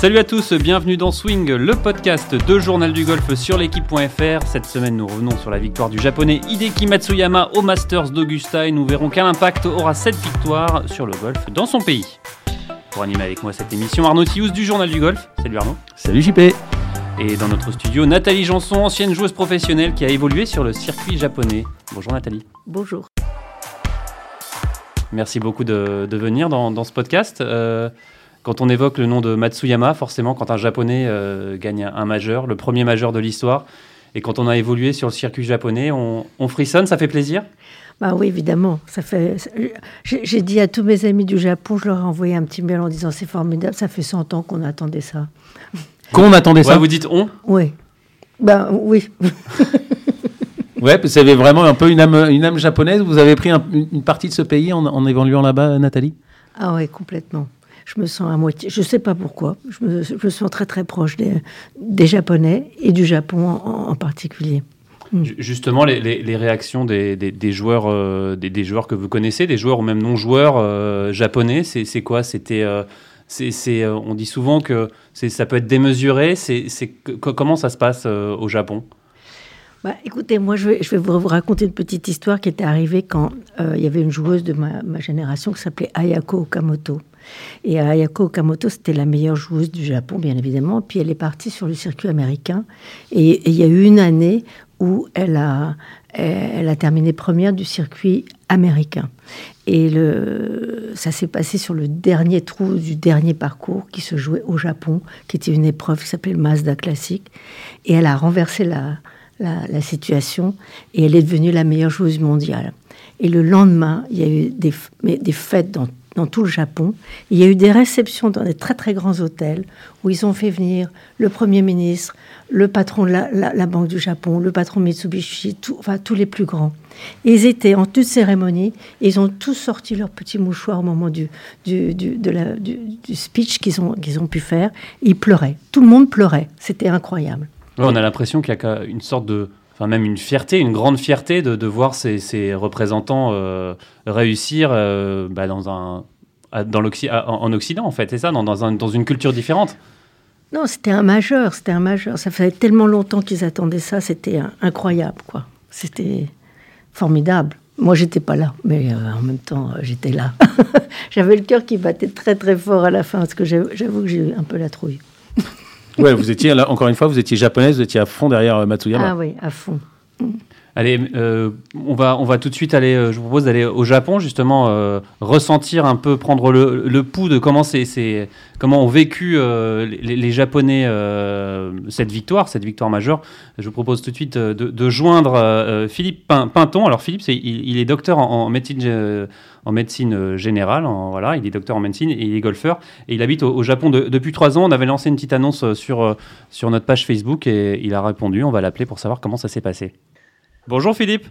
Salut à tous, bienvenue dans Swing, le podcast de Journal du Golf sur l'équipe.fr. Cette semaine, nous revenons sur la victoire du japonais Hideki Matsuyama au Masters d'Augusta et nous verrons quel impact aura cette victoire sur le golf dans son pays. Pour animer avec moi cette émission, Arnaud Thious du Journal du Golf. Salut Arnaud. Salut JP. Et dans notre studio, Nathalie Janson, ancienne joueuse professionnelle qui a évolué sur le circuit japonais. Bonjour Nathalie. Bonjour. Merci beaucoup de, venir dans, ce podcast. Euh, quand on évoque le nom de Matsuyama, forcément, quand un japonais euh, gagne un majeur, le premier majeur de l'histoire, et quand on a évolué sur le circuit japonais, on, frissonne, ça fait plaisir? Bah oui, évidemment. Ça fait. J'ai dit à tous mes amis du Japon, je leur ai envoyé un petit mail en disant c'est formidable, ça fait 100 ans qu'on attendait ça. Qu'on attendait ça? Vous dites on? Oui. Ben oui. ouais, vous avez vraiment un peu une âme, une âme japonaise. Vous avez pris une partie de ce pays en, en évoluant là-bas, Nathalie? Ah oui, complètement je me sens à moitié, je ne sais pas pourquoi, je me, sens très très proche des, Japonais et du Japon en, particulier. Hmm. Justement, les, réactions des, joueurs, euh, des, joueurs que vous connaissez, des joueurs ou même non joueurs euh, japonais, c'est quoi? C'était, euh, on dit souvent que ça peut être démesuré. C'est, comment ça se passe au Japon? Bah, écoutez, moi, je vais, je vais, vous raconter une petite histoire qui était arrivée quand il y avait une joueuse de ma, ma génération qui s'appelait Ayako Okamoto. Et Ayako Okamoto, c'était la meilleure joueuse du Japon, bien évidemment. Puis elle est partie sur le circuit américain. Et il y a eu une année où elle a, elle a terminé première du circuit américain. Et le, ça s'est passé sur le dernier trou du dernier parcours qui se jouait au Japon, qui était une épreuve qui s'appelait le Mazda Classic. Et elle a renversé la, la, situation et elle est devenue la meilleure joueuse mondiale. Et le lendemain, il y a eu des, des fêtes dans dans tout le Japon. Il y a eu des réceptions dans des très très grands hôtels où ils ont fait venir le Premier ministre, le patron de la, Banque du Japon, le patron Mitsubishi, enfin tous les plus grands. ils étaient en toute cérémonie, ils ont tous sorti leur petit mouchoir au moment du, du, du, la, du, speech qu'ils ont, qu'ils ont pu faire. Ils pleuraient. Tout le monde pleurait. C'était incroyable. on a l'impression qu'il y a une sorte de enfin même une fierté, une grande fierté de, de voir ces, représentants euh, réussir euh, bah, dans un, dans en Occident, en fait, c'est ça, dans, dans, un, dans, une culture différente. Non, c'était un majeur, c'était un majeur. Ça faisait tellement longtemps qu'ils attendaient ça, c'était incroyable, quoi. C'était formidable. Moi, j'étais pas là, mais euh, en même temps, j'étais là. J'avais le cœur qui battait très très fort à la fin, parce que j'avoue que j'ai eu un peu la trouille. Ouais, vous étiez, là, encore une fois, vous étiez japonaise, vous étiez à fond derrière euh, Matsuyama. Ah oui, à fond. Allez, euh, on, va, on va tout de suite aller, euh, je vous propose d'aller au Japon, justement, ressentir un peu, prendre le, le pouls de comment, c'est, comment ont vécu les, Japonais cette victoire, cette victoire majeure. Je vous propose tout de suite de, de joindre Philippe Pinton. Alors Philippe, il, il, est docteur en, en médecine en médecine euh, générale. voilà, il est docteur en médecine et il est golfeur. Et il habite au, Japon depuis trois ans. On avait lancé une petite annonce euh, sur, euh, sur notre page Facebook et il a répondu. On va l'appeler pour savoir comment ça s'est passé. Bonjour Philippe.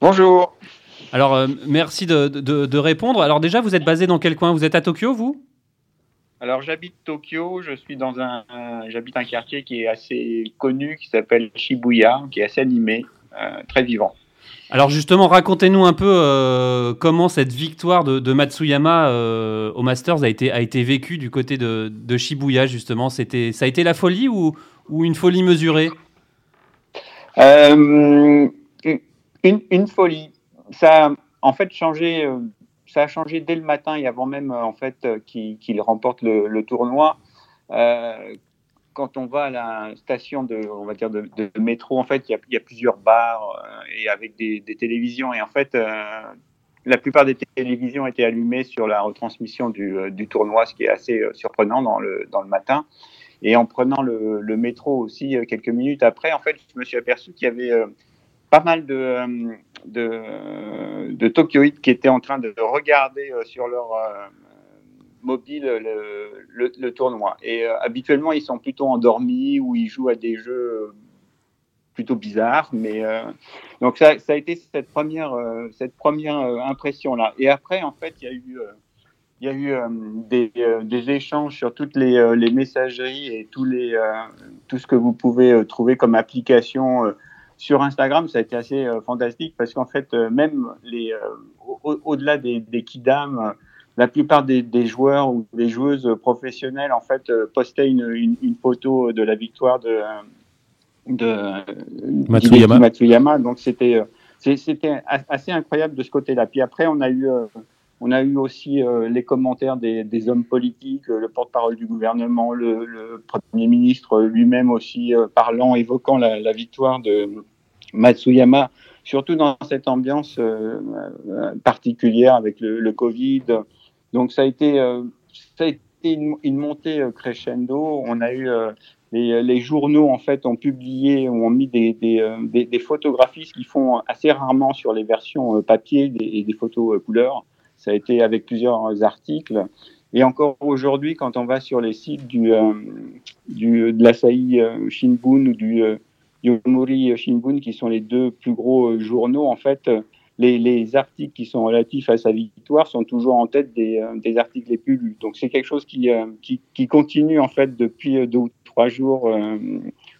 Bonjour. Alors, merci de, de, répondre. Alors déjà, vous êtes basé dans quel coin? Vous êtes à Tokyo, vous? Alors, j'habite Tokyo. Je suis dans un, j'habite un quartier qui est assez connu, qui s'appelle Shibuya, qui est assez animé, très vivant. Alors justement, racontez-nous un peu euh, comment cette victoire de, Matsuyama euh, au Masters a été, vécue du côté de, Shibuya, justement. C'était, ça a été la folie ou, une folie mesurée? Euh, une, folie. Ça a en fait changé, ça a changé dès le matin et avant même en fait qu'il, remporte le tournoi quand on va à la station de, métro, en fait, il y, a, plusieurs bars euh, et avec des, télévisions. Et en fait, euh, la plupart des télévisions étaient allumées sur la retransmission du, euh, tournoi, ce qui est assez surprenant dans le, dans le matin. Et en prenant le, métro aussi quelques minutes après, en fait, je me suis aperçu qu'il y avait pas mal de, de, de Tokyoïdes qui étaient en train de regarder sur leur mobile le, le, tournoi. Et euh, habituellement, ils sont plutôt endormis ou ils jouent à des jeux euh, plutôt bizarres. Mais euh, donc ça, ça, a été cette première, cette première impression là. Et après, en fait, il y a eu y a eu des, échanges sur toutes les, les, messageries et tous les, tout ce que vous pouvez trouver comme application sur Instagram. Ça a été assez fantastique parce qu'en fait, même les, au-delà des, des kidam, la plupart des, joueurs ou des joueuses professionnelles en fait postaient une, une, photo de la victoire de, de Matsuyama. Matsuyama. Donc c'était c'était assez incroyable de ce côté-là. Puis après, on a eu on a eu aussi euh, les commentaires des, hommes politiques, euh, le porte-parole du gouvernement, le, Premier ministre lui-même aussi euh, parlant, évoquant la, victoire de Matsuyama, surtout dans cette ambiance particulière avec le, Covid. Donc ça a été, ça a été une, montée crescendo. On a eu les, journaux en fait ont publié ont mis des, des, photographies, ce qu'ils font assez rarement sur les versions papier et des, photos couleurs. Ça a été avec plusieurs articles. Et encore aujourd'hui, quand on va sur les sites du, euh, du de l'Asahi euh, Shinbun ou du euh, Yomiuri Shinbun, qui sont les deux plus gros journaux, en fait, les, les, articles qui sont relatifs à sa victoire sont toujours en tête des, des articles les plus lus. Donc c'est quelque chose qui, qui, qui, continue en fait depuis deux ou trois jours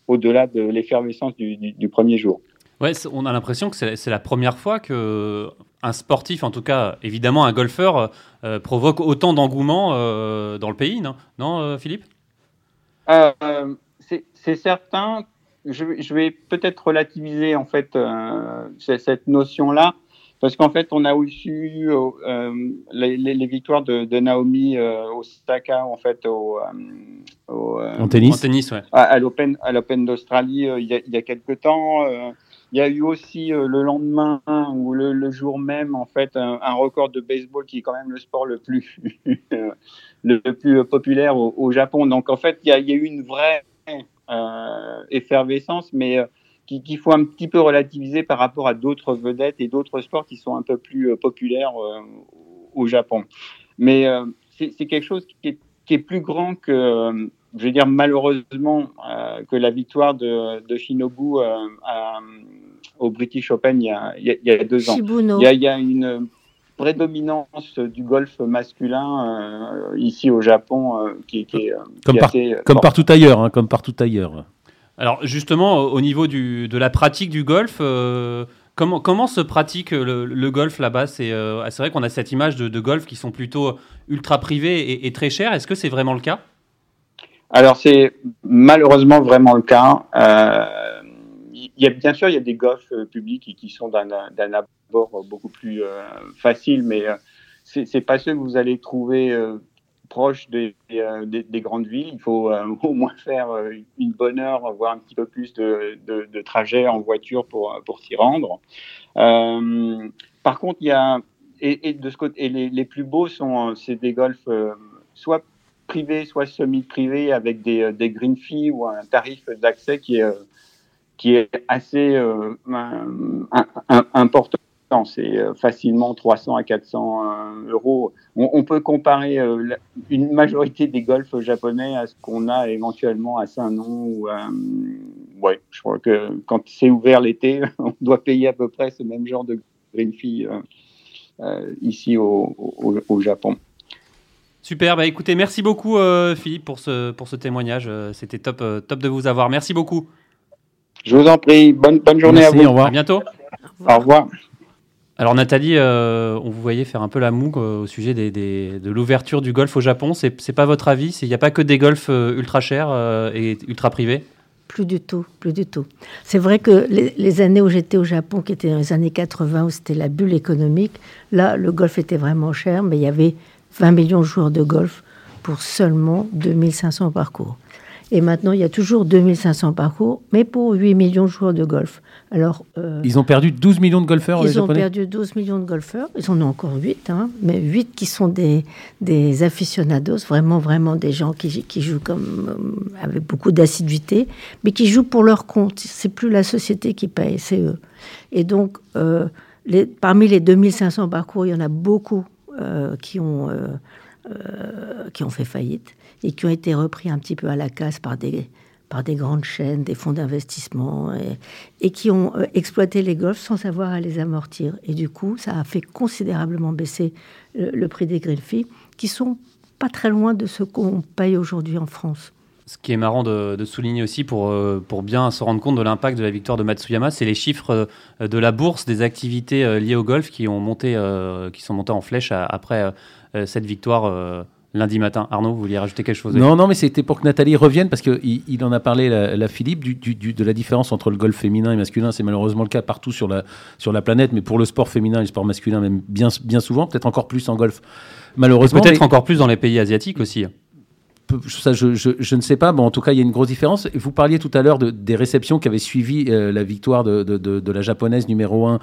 au-delà de l'effervescence du, du, du, premier jour. Ouais, on a l'impression que c'est la première fois que un sportif, en tout cas évidemment un golfeur, euh, euh, provoque autant d'engouement euh, dans le pays, non, non Philippe? C'est certain. Je, vais peut-être relativiser en fait cette notion-là. Parce qu'en fait, on a aussi eu les, victoires de, Naomi Osaka en fait au, en tennis, en tennis ouais. à, l'Open à l'Open d'Australie il, y a, il y a quelques temps. Il y a eu aussi euh, le lendemain ou le, jour même, en fait, un, record de baseball qui est quand même le sport le plus, le plus populaire au, Japon. Donc, en fait, il y a, eu une vraie euh, effervescence, mais euh, qu'il faut un petit peu relativiser par rapport à d'autres vedettes et d'autres sports qui sont un peu plus populaires au Japon. Mais c'est quelque chose qui est, qui est, plus grand que je veux dire malheureusement que la victoire de, de Shinobu à, au British Open il y a, il y a deux ans. Il y, a, il y, a, une prédominance du golf masculin euh, ici au Japon euh, qui, qui, est, euh, comme, comme partout ailleurs, hein, comme partout ailleurs. Alors justement, au niveau du, de la pratique du golf, comment, comment se pratique le, golf là-bas? C'est vrai qu'on a cette image de, golf qui sont plutôt ultra privés et, très chers. Est-ce que c'est vraiment le cas? Alors c'est malheureusement vraiment le cas. Il y a, bien sûr, il y a des golfs euh, publics qui, sont d'un abord beaucoup plus euh, facile, mais euh, c'est pas ceux que vous allez trouver proches des, des, grandes villes. Il faut au moins faire une bonne heure, voire un petit peu plus de, de, trajet en voiture pour, pour s'y rendre. par contre, il y a et, de ce côté, les, plus beaux sont c'est des golfs soit privés, soit semi-privés avec des, green fees ou un tarif d'accès qui est qui est assez euh, important. C'est euh, facilement 300 à 400 euh, euros. On, peut comparer une majorité des golfs japonais à ce qu'on a éventuellement à Saint-Nom. Ou, ouais, je crois que quand c'est ouvert l'été, on doit payer à peu près ce même genre de green fee ici au, au, Japon. Super, bah écoutez, merci beaucoup Philippe pour ce, pour ce témoignage. C'était top, top de vous avoir. Merci beaucoup. Je vous en prie. Bonne, bonne journée à vous. Au revoir. À bientôt. Au revoir. Alors Nathalie, euh, on vous voyait faire un peu la moue euh, au sujet de l'ouverture du golf au Japon. C'est, c'est pas votre avis? Il n'y a pas que des golfs euh, ultra chers et ultra privés? Plus du tout, plus du tout. C'est vrai que les, les, années où j'étais au Japon, qui étaient dans les années 80, où c'était la bulle économique, là, le golf était vraiment cher, mais il y avait 20 millions de joueurs de golf pour seulement 2500 parcours. Et maintenant, il y a toujours 2500 parcours, mais pour 8 millions de joueurs de golf. Alors, euh, ils ont perdu 12 millions de golfeurs, Ils ont perdu 12 millions de golfeurs. Ils en ont encore 8, hein, mais 8 qui sont des, des aficionados, vraiment, vraiment des gens qui, qui jouent comme, euh, avec beaucoup d'assiduité, mais qui jouent pour leur compte. C'est plus la société qui paye, c'est eux. Et donc, euh, les, parmi les 2500 parcours, il y en a beaucoup qui, ont, qui ont fait faillite et qui ont été repris un petit peu à la casse par des, des grandes chaînes, des fonds d'investissement, et, qui ont euh, exploité les golfs sans savoir à les amortir. Et du coup, ça a fait considérablement baisser le, prix des green qui sont pas très loin de ce qu'on paye aujourd'hui en France. Ce qui est marrant de, souligner aussi pour, euh, pour bien se rendre compte de l'impact de la victoire de Matsuyama, c'est les chiffres euh, de la bourse des activités liées au golf qui, ont monté, qui sont montées en flèche après cette victoire lundi matin. Arnaud, vous vouliez rajouter quelque chose? Non, non, mais c'était pour que Nathalie revienne, parce qu'il il en a parlé, la, la Philippe, du, du- du- de la différence entre le golf féminin et masculin. C'est malheureusement le cas partout sur la, sur la planète, mais pour le sport féminin et le sport masculin, même bien, bien souvent, peut-être encore plus en golf. Malheureusement, Peut-être mais- encore plus dans les pays asiatiques aussi. Ça, je, je- je ne sais pas. Bon, en tout cas, il y a une grosse différence. Et Vous parliez tout à l'heure de- des réceptions qui avaient suivi euh, la victoire de, de- de- de la japonaise numéro 1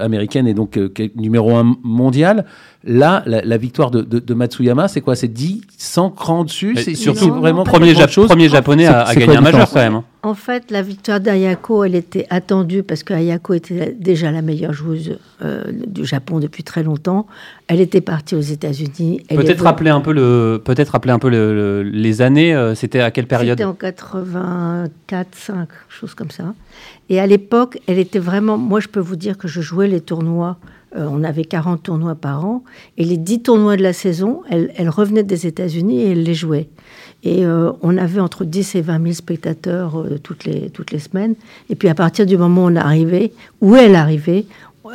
américaine et donc euh, numéro 1 mondiale. Là, la, la victoire de, de- de Matsuyama, c'est quoi? C'est 10, 100 crans dessus? C'est surtout, non, vraiment Premier, grand-chose. premier japonais à, gagner un majeur quand même. hein. En fait, la victoire d'Ayako, elle était attendue parce qu'Ayako était déjà la meilleure joueuse euh, du Japon depuis très longtemps. Elle était partie aux États-Unis. Peut-être rappeler un peu le, peut-être rappeler un peu le- le- les années. euh, C'était à quelle période C'était en 84, 5, chose comme ça. Et à l'époque, elle était vraiment. Moi, je peux vous dire que je jouais les tournois. euh, on avait 40 tournois par an. Et les 10 tournois de la saison, elle, elle revenait des États-Unis et elle les jouait. Et euh, on avait entre 10 et 20 000 spectateurs euh, toutes, les, toutes les semaines. Et puis à partir du moment où on arrivait, où elle arrivait,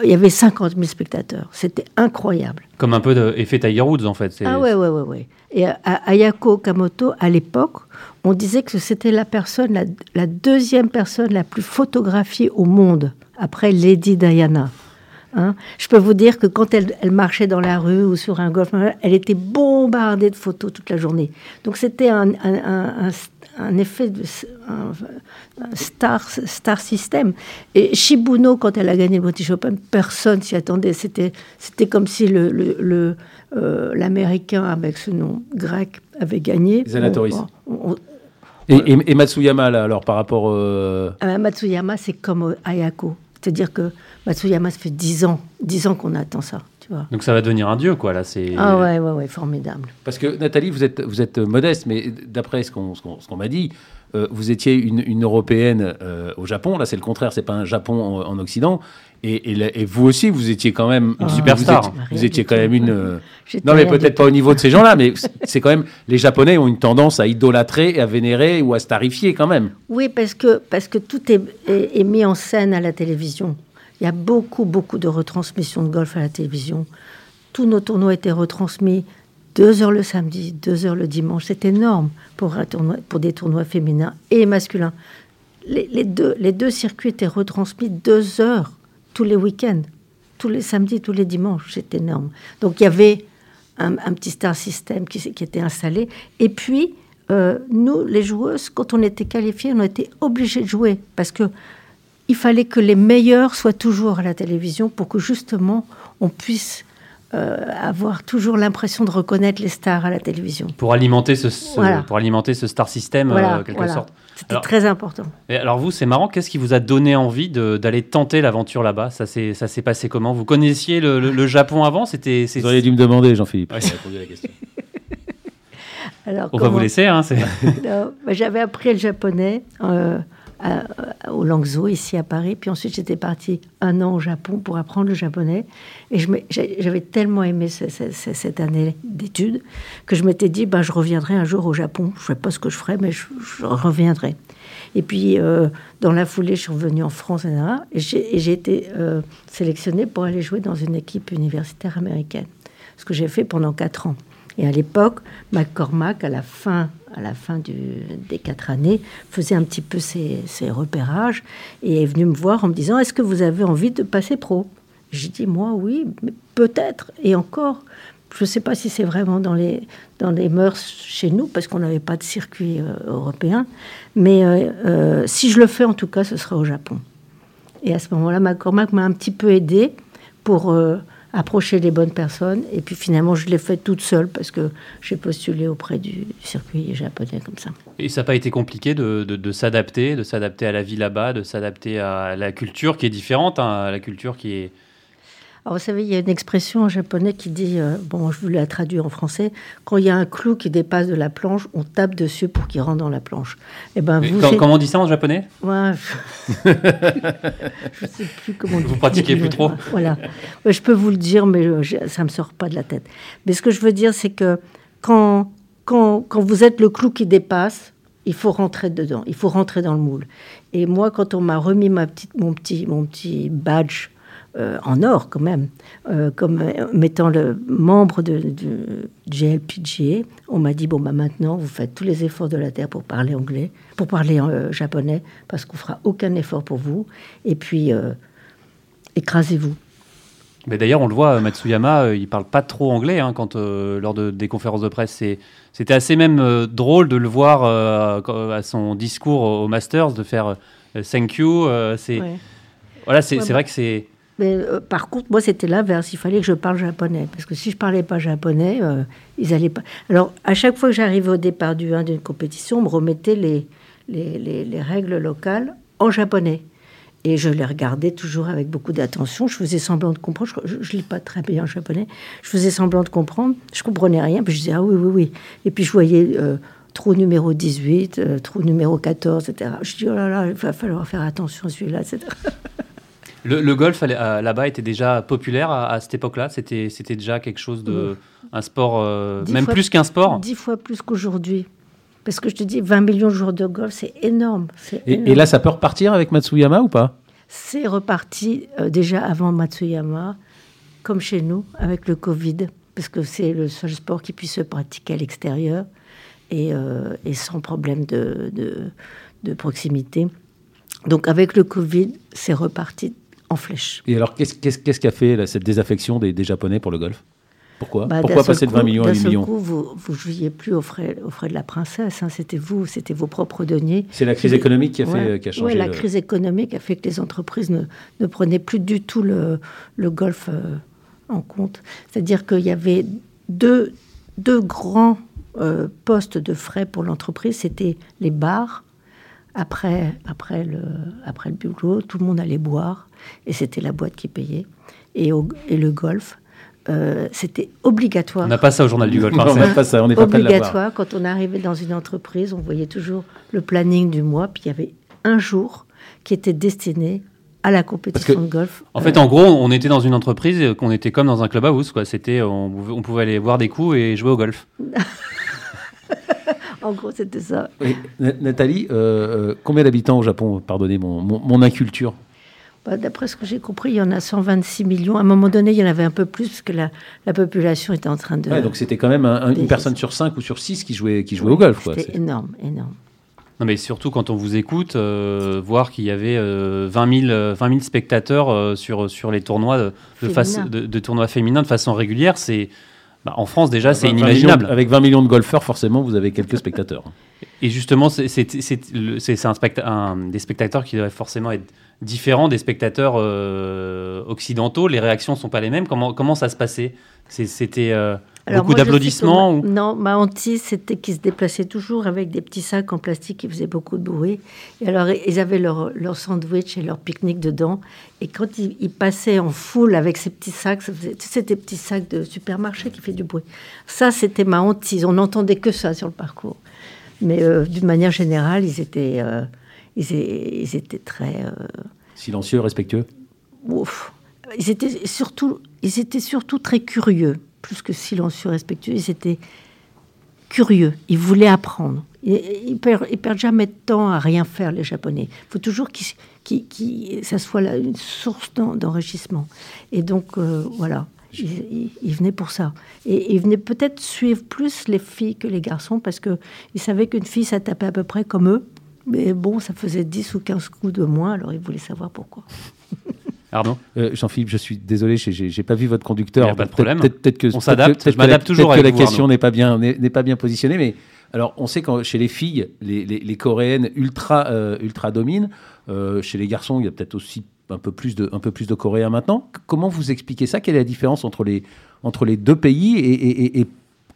il y avait 50 000 spectateurs. C'était incroyable. Comme un peu d'effet Tiger Woods en fait. C'est- Ah ouais, ouais, ouais, ouais. Et à, à Ayako Okamoto, à l'époque, on disait que c'était la personne, la, la deuxième personne la plus photographiée au monde, après Lady Diana. Hein Je peux vous dire que quand elle, elle marchait dans la rue ou sur un golf, elle était bombardée de photos toute la journée. Donc c'était un, un, un- un- un effet de un- un star, star system. Et Shibuno, quand elle a gagné le British Open, personne s'y attendait. C'était, c'était comme si le, le- le, euh, l'Américain avec ce nom grec avait gagné. On- on- Et, et- et Matsuyama, là, alors, par rapport. euh, ah ben, Matsuyama, c'est comme Ayako. C'est-à-dire que Matsuyama, ça fait 10 ans, 10 ans qu'on attend ça, tu vois. Donc ça va devenir un dieu quoi là. C'est. Ah ouais, ouais, ouais, formidable. Parce que Nathalie, vous êtes, vous êtes modeste, mais d'après ce qu'on ce qu'on- ce qu'on m'a dit, euh, vous étiez une, une européenne euh, au Japon. Là, c'est le contraire, c'est pas un Japon en, en Occident. Et, et vous aussi, vous étiez quand même Ah, vous superstar. Vous, étiez quand même une. euh, Non, mais peut-être pas au niveau de ces gens-là, mais c'est quand même. Les Japonais ont une tendance à idolâtrer, et à vénérer ou à starifier quand même. Oui, parce que, parce que tout est, est- est mis en scène à la télévision. Il y a beaucoup, beaucoup de retransmissions de golf à la télévision. Tous nos tournois étaient retransmis deux heures le samedi, deux heures le dimanche. C'est énorme pour, des tournois féminins et masculins. Les, deux, les deux circuits étaient retransmis deux heures tous les week-ends, tous les samedis, tous les dimanches. C'est énorme. Donc il y avait un, petit star system qui, était installé. Et puis, euh, nous, les joueuses, quand on était qualifiés, on était obligés de jouer parce que il fallait que les meilleurs soient toujours à la télévision pour que justement on puisse euh, avoir toujours l'impression de reconnaître les stars à la télévision. Pour alimenter ce, ce- Voilà. pour alimenter ce star system Voilà, euh, quelque voilà. sorte. C'était très important. Et alors vous, c'est marrant. Qu'est-ce qui vous a donné envie d'aller tenter l'aventure là-bas? Ça s'est ça s'est passé comment? Vous connaissiez le, le- le Japon avant? C'était. Vous auriez dû me demander, Jean-Philippe. Ouais. Répondu à la question. Alors, On va vous laisser. Hein, bah, J'avais appris le japonais euh, à- au Langzhou, ici à Paris. Puis ensuite, j'étais partie un an au Japon pour apprendre le japonais. Et j'avais tellement aimé ce- ce- ce- cette année d'études que je m'étais dit, bah, je reviendrai un jour au Japon. Je ne sais pas ce que je ferai, mais je, reviendrai. Et puis, euh, dans la foulée, je suis revenue en France, et j'ai été euh, sélectionnée pour aller jouer dans une équipe universitaire américaine. Ce que j'ai fait pendant quatre ans. Et à l'époque, McCormack, à la fin, à la fin des quatre années, faisait un petit peu ses, repérages et est venu me voir en me disant Est-ce que vous avez envie de passer pro? J'ai dit Moi, oui, peut-être. Et encore, je ne sais pas si c'est vraiment dans les, dans les mœurs chez nous, parce qu'on n'avait pas de circuit euh, européen. Mais euh, euh, si je le fais, en tout cas, ce sera au Japon. Et à ce moment-là, McCormack m'a un petit peu aidé pour approcher les bonnes personnes. Et puis finalement, je l'ai fait toute seule parce que j'ai postulé auprès du circuit japonais comme ça. Et ça n'a pas été compliqué de, s'adapter, de s'adapter à la vie là-bas, de s'adapter à la culture qui est différente, hein, à la culture qui est. Alors, vous savez, il y a une expression en japonais qui dit, euh, bon, je vous la traduire en français, quand il y a un clou qui dépasse de la planche, on tape dessus pour qu'il rentre dans la planche. Et ben Mais vous, c'est- comment on dit ça en japonais? Ouais, je ne sais plus comment. Vous pratiquez plus trop Voilà. Je peux vous le dire, mais euh, je- ça ne me sort pas de la tête. Mais ce que je veux dire, c'est que quand, quand, quand vous êtes le clou qui dépasse, Il faut rentrer dedans, il faut rentrer dans le moule. Et moi, quand on m'a remis ma petite, mon, petit, mon petit badge euh, en or quand même, euh, comme euh, mettant le membre de, de GLPGA, on m'a dit bon bah maintenant vous faites tous les efforts de la terre pour parler anglais, pour parler japonais, parce qu'on fera aucun effort pour vous. Et puis écrasez-vous. Mais d'ailleurs, on le voit, Matsuyama, il parle pas trop anglais hein, quand lors de, des conférences de presse. C'était assez même drôle de le voir à son discours au Masters de faire thank you. c'est voilà, c'est vrai que c'est mais euh, par contre, moi, c'était l'inverse. Il fallait que je parle japonais. Parce que si je parlais pas japonais, euh, ils allaient pas. Alors, à chaque fois que j'arrivais au départ du 1 d'une compétition, on me remettait les, les, les, règles locales en japonais. Et je les regardais toujours avec beaucoup d'attention. Je faisais semblant de comprendre. Je ne lis pas très bien en japonais. Je faisais semblant de comprendre. Je comprenais rien. Puis je disais, ah oui, oui, oui. Et puis je voyais euh, trou numéro 18, trou numéro 14, etc. Je dis, oh là là, il va falloir faire attention à celui-là, etc. Le, golf euh, là-bas était déjà populaire à, cette époque-là C'était déjà quelque chose de. un sport, euh, même plus qu'un sport Dix fois plus qu'aujourd'hui. Parce que je te dis, 20 millions de joueurs de golf, c'est énorme, et, là, ça peut repartir avec Matsuyama ou pas? C'est reparti euh, déjà avant Matsuyama, comme chez nous, avec le Covid, parce que c'est le seul sport qui puisse se pratiquer à l'extérieur et, sans problème de, de proximité. Donc avec le Covid, c'est reparti en flèche. Et alors, qu'est-ce qu'est-ce qui a fait cette désaffection des, Japonais pour le golf pourquoi? Bah, Pourquoi passer de 20 millions à 8 millions? coup, vous ne jouiez plus au frais, de la princesse. Hein. C'était vous, c'était vos propres deniers. C'est la crise économique qui a, fait, qui a changé. Oui, la crise économique a fait que les entreprises ne, ne prenaient plus du tout le, le golf euh, en compte. C'est-à-dire qu'il y avait deux, deux grands euh, postes de frais pour l'entreprise. C'était les bars. Après, après, le, après le bureau, tout le monde allait boire et c'était la boîte qui payait. Et, et le golf, euh, c'était obligatoire. On n'a pas ça au journal du golf. on n'a pas ça, on n'est pas Obligatoire, quand on arrivait dans une entreprise, on voyait toujours le planning du mois, puis il y avait un jour qui était destiné à la compétition de golf. En fait, en gros, on était dans une entreprise, qu'on était comme dans un club house, quoi. C'était, on, on, pouvait aller voir des coups et jouer au golf. en gros, c'était ça. Nathalie, euh, euh, combien d'habitants au Japon Pardonnez mon, mon inculture. Bah, d'après ce que j'ai compris, il y en a 126 millions. À un moment donné, il y en avait un peu plus parce que la, la population était en train de. donc c'était quand même une personne sur 5 ou sur 6 qui jouait, qui jouait au golf. C'était énorme, énorme. Non, mais surtout quand on vous écoute, euh, voir qu'il y avait 20, 000, 20 spectateurs euh, sur, sur les tournois de, face, de, tournois féminins de façon régulière, c'est. Bah, en France, déjà, c'est inimaginable. avec 20 millions de golfeurs, forcément, vous avez quelques spectateurs. Et justement, c'est un, un, des spectateurs qui devraient forcément être différent des spectateurs euh, occidentaux. Les réactions ne sont pas les mêmes. Comment, comment ça se passait? C'était euh, beaucoup d'applaudissements ou... Non, ma hantise, c'était qu'ils se déplaçaient toujours avec des petits sacs en plastique qui faisaient beaucoup de bruit. Et alors, ils avaient leur, leur sandwich et leur pique-nique dedans. Et quand ils, passaient en foule avec ces petits sacs, c'était des petits sacs de supermarché qui fait du bruit. Ça, c'était ma hantise. On n'entendait que ça sur le parcours. Mais euh, d'une manière générale, ils étaient ils, étaient très... Euh, Silencieux, respectueux? ouf. Ils étaient, surtout, ils étaient surtout très curieux, plus que silencieux, respectueux. Ils étaient curieux, ils voulaient apprendre. Ils, ne perdent, jamais de temps à rien faire, les Japonais. Il faut toujours que ça soit une source d'enrichissement. Et donc, euh, voilà, ils, venaient pour ça. Et ils venaient peut-être suivre plus les filles que les garçons, parce qu'ils savaient qu'une fille, ça tapait à peu près comme eux. Mais bon, ça faisait 10 ou 15 coups de moins, alors il voulait savoir pourquoi. Pardon euh, Jean-Philippe, je suis désolé, j'ai pas vu votre conducteur. pas de problème. Peut-être que on s'adapte. Je m'adapte toujours. Peut-être que la question n'est pas bien n'est pas bien positionnée, mais alors on sait que chez les filles, les, les, coréennes ultra euh, ultra dominent. Euh, chez les garçons, il y a peut-être aussi un peu plus de un peu plus de coréens maintenant. Comment vous expliquez ça? Quelle est la différence entre les entre les deux pays et, et, et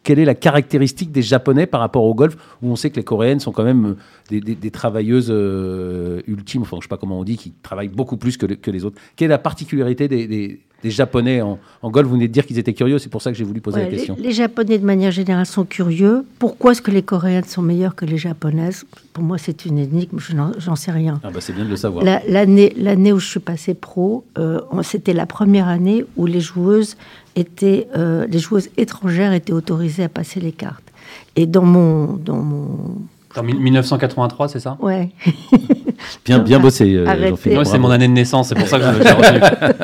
quelle est la caractéristique des Japonais par rapport au golf, où on sait que les Coréennes sont quand même euh, des, travailleuses euh, ultimes, enfin je ne sais pas comment on dit, qui travaillent beaucoup plus que, les autres. Quelle est la particularité des, Japonais en, golf Vous venez de dire qu'ils étaient curieux, c'est pour ça que j'ai voulu poser la question. Les, Japonais, de manière générale, sont curieux. Pourquoi est-ce que les Coréennes sont meilleures que les Japonaises? Pour moi, c'est une énigme, je j'en sais rien. Ah bah c'est bien de le savoir. L'année où je suis passée pro, euh, c'était la première année où les joueuses étaient, euh, les joueuses étrangères étaient autorisées à passer les cartes. Et dans mon, dans mon En 1983, c'est ça? Ouais. bien, bien bossé, euh, Arrêtez. c'est mon année de naissance, c'est pour ça que je l'ai retenu.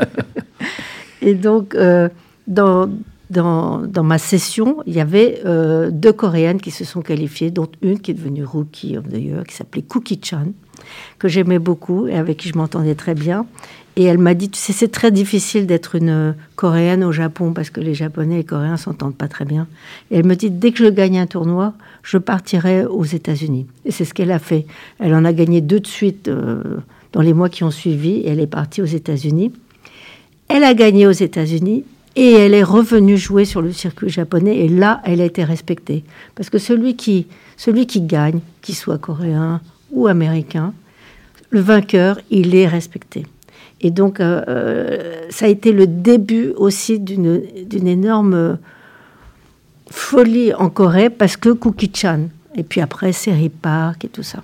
Et donc, euh, dans, dans, dans ma session, il y avait euh, deux Coréennes qui se sont qualifiées, dont une qui est devenue Rookie of the Year, qui s'appelait Cookie Chan, que j'aimais beaucoup et avec qui je m'entendais très bien. Et elle m'a dit, tu sais, c'est très difficile d'être une Coréenne au Japon parce que les Japonais et les Coréens s'entendent pas très bien. Et elle me dit, dès que je gagne un tournoi, je partirai aux États-Unis. Et c'est ce qu'elle a fait. Elle en a gagné deux de suite euh, dans les mois qui ont suivi. Et elle est partie aux États-Unis. Elle a gagné aux États-Unis et elle est revenue jouer sur le circuit japonais. Et là, elle a été respectée. Parce que celui qui, celui qui gagne, qu'il soit coréen ou américain, le vainqueur, il est respecté. Et donc, euh, euh, ça a été le début aussi d'une énorme folie en Corée parce que Cookie-chan. Et puis après, Série Park et tout ça.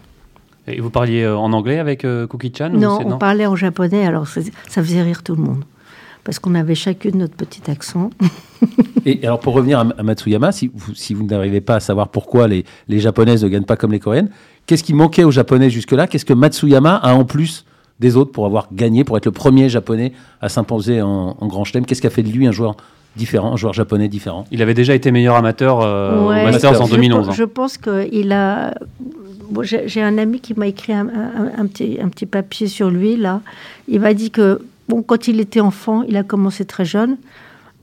Et vous parliez euh, en anglais avec euh, Cookie Chan ou Non, on parlait en japonais, alors ça faisait rire tout le monde. Parce qu'on avait chacune notre petit accent. Et alors, pour revenir à, Matsuyama, si vous, si vous n'arrivez pas à savoir pourquoi les, les Japonaises ne gagnent pas comme les Coréennes, qu'est-ce qui manquait aux Japonais jusque-là? Qu'est-ce que Matsuyama a en plus des autres pour avoir gagné, pour être le premier Japonais à s'imposer en, en Grand Chelem? Qu'est-ce qui a fait de lui un joueur différent, un joueur japonais différent? Il avait déjà été meilleur amateur euh, Ouais, au Masters en je 2011. pe- hein. Je pense qu'il a. bon, J'ai j'ai un ami qui m'a écrit un, un- un petit, un petit papier sur lui, là. Il m'a dit que, bon, quand il était enfant, il a commencé très jeune.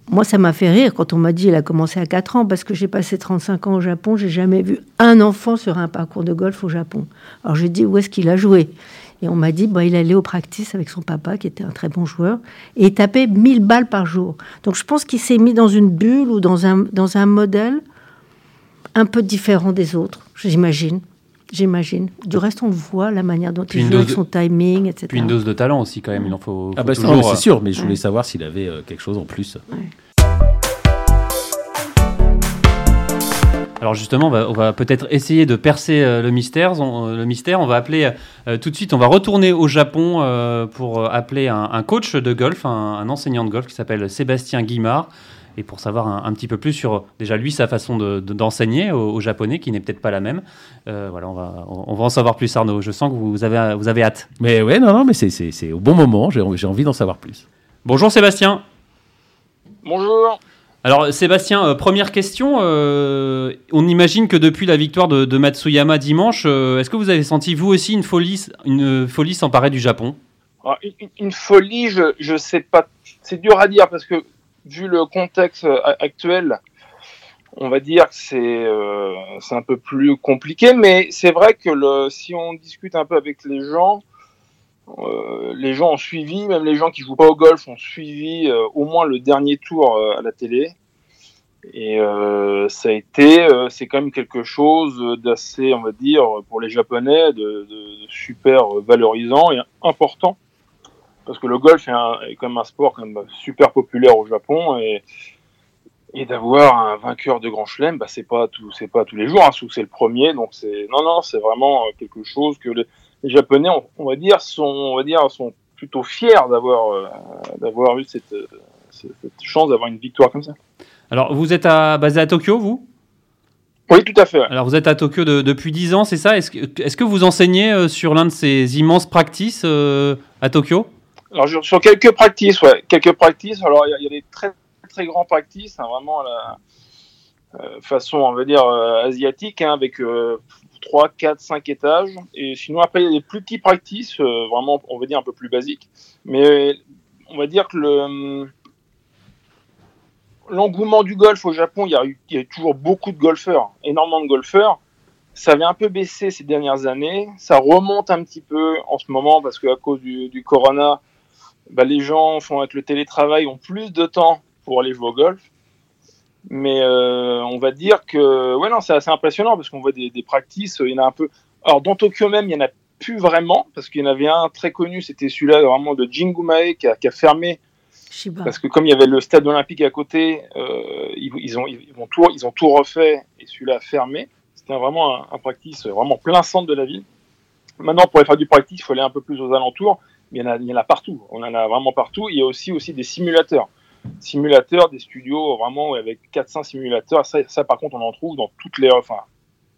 Moi, ça m'a fait rire quand on m'a dit qu'il a commencé à 4 ans, parce que j'ai passé 35 ans au Japon, j'ai jamais vu un enfant sur un parcours de golf au Japon. Alors j'ai dit, où est-ce qu'il a joué? Et on m'a dit, bah, il allait au practice avec son papa, qui était un très bon joueur, et il tapait 1000 balles par jour. Donc je pense qu'il s'est mis dans une bulle ou dans un, dans un modèle un peu différent des autres, j'imagine. J'imagine. Du reste, on le voit, la manière dont Puis il joue avec son timing, etc. Puis une dose de talent aussi, quand même. Il en faut, Ah faut bah c'est toujours, non, mais c'est euh, sûr, mais je voulais Ouais. savoir s'il avait euh, quelque chose en plus. Alors justement, on va, on va peut-être essayer de percer euh, le mystère. On, euh, le mystère, on va appeler euh, tout de suite. On va retourner au Japon pour appeler un, un coach de golf, un, un enseignant de golf qui s'appelle Sébastien Guimard, et pour savoir un, un petit peu plus sur déjà lui sa façon de- de- d'enseigner aux, aux Japonais, qui n'est peut-être pas la même. Euh, voilà, on va, on, on va en savoir plus, Arnaud. Je sens que vous avez, vous avez hâte. Mais ouais, non, non, mais c'est- c'est c'est au bon moment, j'ai j'ai envie d'en savoir plus. Bonjour Sébastien. Bonjour. Alors Sébastien, euh, première question. euh, on imagine que depuis la victoire de, de Matsuyama dimanche, euh, est-ce que vous avez senti vous aussi une folie, une folie s'emparer du Japon? Alors, une, une- une folie, je je sais pas. C'est dur à dire parce que vu le contexte euh, actuel, on va dire que c'est euh, c'est un peu plus compliqué. Mais c'est vrai que le, si on discute un peu avec les gens, euh, les gens ont suivi, même les gens qui jouent pas au golf ont suivi au moins le dernier tour à la télé. Et ça a été, c'est quand même quelque chose d'assez, on va dire, pour les Japonais, de super valorisant et important. Parce que le golf est, un- est quand même un sport quand même super populaire au Japon et, et d'avoir un vainqueur de Grand Chelem, bah, c'est pas tout, c'est pas tous les jours, hein, c'est le premier, donc c'est non non, c'est vraiment euh, quelque chose que les, les Japonais, on, on va dire, sont, on va dire, sont plutôt fiers d'avoir, euh, d'avoir eu cette, euh, cette cette chance d'avoir une victoire comme ça. Alors vous êtes à, basé à Tokyo, vous? Oui, tout à fait. ouais. Alors vous êtes à Tokyo de- depuis 10 ans, c'est ça? Est-ce que, est-ce que vous enseignez euh, sur l'un de ces immenses practices euh, à Tokyo? Alors sur, quelques practices, ouais, quelques practices. Alors il y, a- des très très grands practices, hein, vraiment à la euh, façon, on va dire euh, asiatique, hein, avec euh, 3, 4, 5 étages. Et sinon après il y a des plus petits practices, euh, vraiment on va dire un peu plus basiques. Mais on va dire que le l'engouement du golf au Japon, il y, a eu, il y a toujours beaucoup de golfeurs, énormément de golfeurs. Ça avait un peu baissé ces dernières années. Ça remonte un petit peu en ce moment parce qu'à cause du corona, bah, les gens font avec le télétravail ont plus de temps pour aller jouer au golf. Mais euh, on va dire que ouais non c'est assez impressionnant parce qu'on voit des, des practices, il y en a un peu. Alors dans Tokyo même il y en a plus vraiment parce qu'il y en avait un très connu, c'était celui-là vraiment de Jingumae qui a, qui a fermé Shiba. parce que comme il y avait le stade olympique à côté, euh, ils, ils ont ils, ont tout ils ont tout refait et celui-là a fermé. C'était vraiment un, un practice vraiment plein centre de la ville. Maintenant pour aller faire du practice, il faut aller un peu plus aux alentours. Il y en a, il y en a partout. On en a vraiment partout. Il y a aussi aussi des simulateurs, simulateurs, des studios vraiment avec 400 simulateurs. Ça, ça par contre on en trouve dans toutes les enfin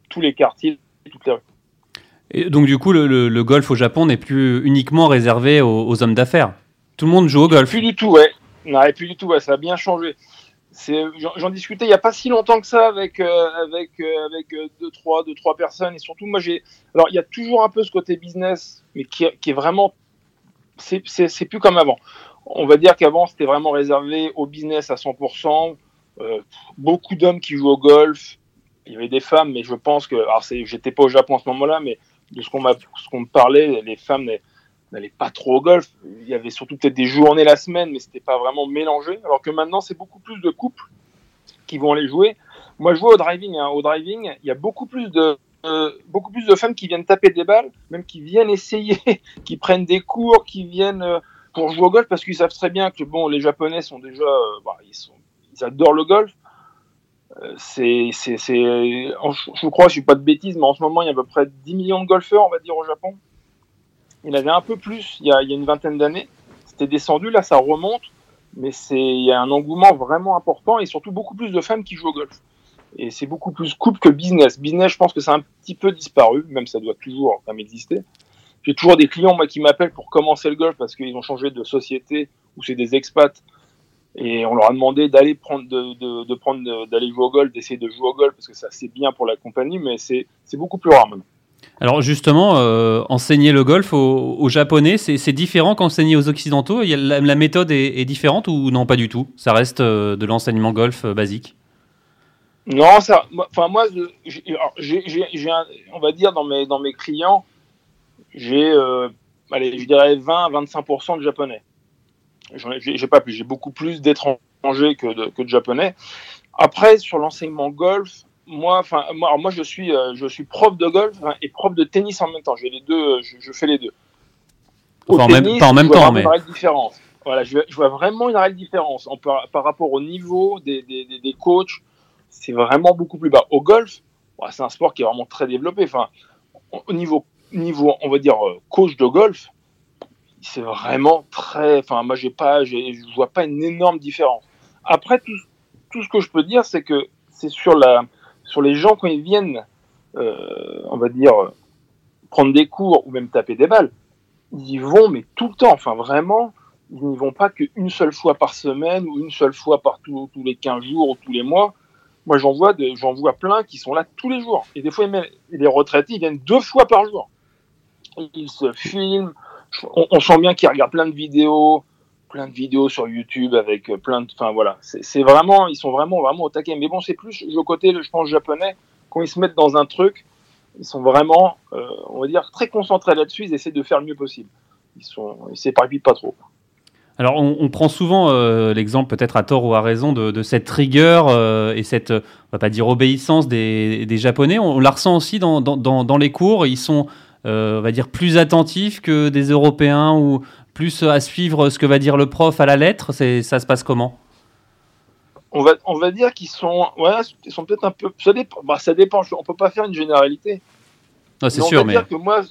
tous les quartiers toutes les rues. Et donc du coup, le, le- le golf au Japon n'est plus uniquement réservé aux, aux hommes d'affaires. Tout le monde joue au golf. Plus du tout, ouais. Non, et plus du tout, ouais, ça a bien changé. J'en, discutais il n'y a pas si longtemps que ça avec euh, avec euh, avec euh, deux trois deux trois personnes et surtout moi j'ai alors il y a toujours un peu ce côté business mais qui est vraiment c'est, plus comme avant. On va dire qu'avant c'était vraiment réservé au business à 100%. Euh, beaucoup d'hommes qui jouent au golf. Il y avait des femmes, mais je pense que alors j'étais pas au Japon à ce moment-là, mais de ce qu'on qu'on me parlait, les femmes n'allaient pas trop au golf. Il y avait surtout peut-être des journées la semaine, mais c'était pas vraiment mélangé. Alors que maintenant, c'est beaucoup plus de couples qui vont aller jouer. Moi, je vois au driving. hein. Au driving, il y a beaucoup plus de euh, beaucoup plus de femmes qui viennent taper des balles, même qui viennent essayer, qui prennent des cours, qui viennent euh, pour jouer au golf parce qu'ils savent très bien que bon, les Japonais sont déjà, euh, bah, ils sont, ils adorent le golf. C'est, c'est, je crois, je suis pas de bêtises, mais en ce moment, il y a à peu près 10 millions de golfeurs, on va dire, au Japon. Il y en avait un peu plus il y a, il y a une vingtaine d'années. C'était descendu, là, ça remonte, mais c'est, il y a un engouement vraiment important et surtout beaucoup plus de femmes qui jouent au golf. Et c'est beaucoup plus couple que business. Business, je pense que c'est un petit peu disparu, même ça doit toujours quand même exister. J'ai toujours des clients moi qui m'appellent pour commencer le golf parce qu'ils ont changé de société ou c'est des expats et on leur a demandé d'aller prendre de, de, prendre d'aller jouer au golf, d'essayer de jouer au golf parce que ça c'est bien pour la compagnie, mais c'est beaucoup plus rare maintenant. Alors justement, euh, enseigner le golf aux, Japonais, c'est différent qu'enseigner aux Occidentaux? La, méthode est, est différente ou non pas du tout? Ça reste euh, de l'enseignement golf euh, basique? Non, ça, enfin moi, j'ai, on va dire dans mes dans mes clients, j'ai, euh, allez, je dirais 20 à 25 de japonais. J'ai, pas plus, j'ai beaucoup plus d'étrangers que de, que de japonais. Après, sur l'enseignement golf, moi, enfin moi, moi je suis euh, je suis prof de golf hein, et prof de tennis en même temps. J'ai les deux, euh, je, je fais les deux. Au Enfin, en même- pas en même temps, mais- différence. Voilà, je, je vois vraiment une réelle différence en, par, par rapport au niveau des, des, des, des coachs. C'est vraiment beaucoup plus bas. Au golf, ouais, c'est un sport qui est vraiment très développé. Enfin, au niveau, niveau, on va dire euh, coach de golf, c'est vraiment très. Enfin, moi, j'ai pas, je vois pas une énorme différence. Après, tout, tout ce que je peux dire, c'est que c'est sur sur les gens quand ils viennent, euh, on va dire, prendre des cours ou même taper des balles, ils y vont, mais tout le temps. Enfin, vraiment, ils n'y vont pas qu'une seule fois par semaine ou une seule fois par tous tous les 15 jours ou tous les mois. Moi, j'en vois, de- j'en vois plein qui sont là tous les jours. Et des fois, les retraités, ils viennent deux fois par jour. Ils se filment. On, sent bien qu'ils regardent plein de vidéos, plein de vidéos sur YouTube avec euh, plein de. Enfin voilà, c'est c'est vraiment, ils sont vraiment, vraiment au taquet. Mais bon, c'est plus le côté, je pense, japonais. Quand ils se mettent dans un truc, ils sont vraiment, euh, on va dire, très concentrés là-dessus. Ils essaient de faire le mieux possible. Ils sont, ils s'éparpillent pas trop. Alors, on, on prend souvent euh, l'exemple, peut-être à tort ou à raison, de, de cette rigueur euh, et cette, on va pas dire obéissance des, des Japonais. On, on la ressent aussi dans, dans, dans, dans les cours. Ils sont, euh, on va dire, plus attentifs que des Européens ou plus à suivre ce que va dire le prof à la lettre. C'est, ça se passe comment? On va, on va dire qu'ils sont, ouais, ils sont peut-être un peu. Ça dépend. Bah, ça dépend. On peut pas faire une généralité. Non, c'est sûr, va mais dire que moi,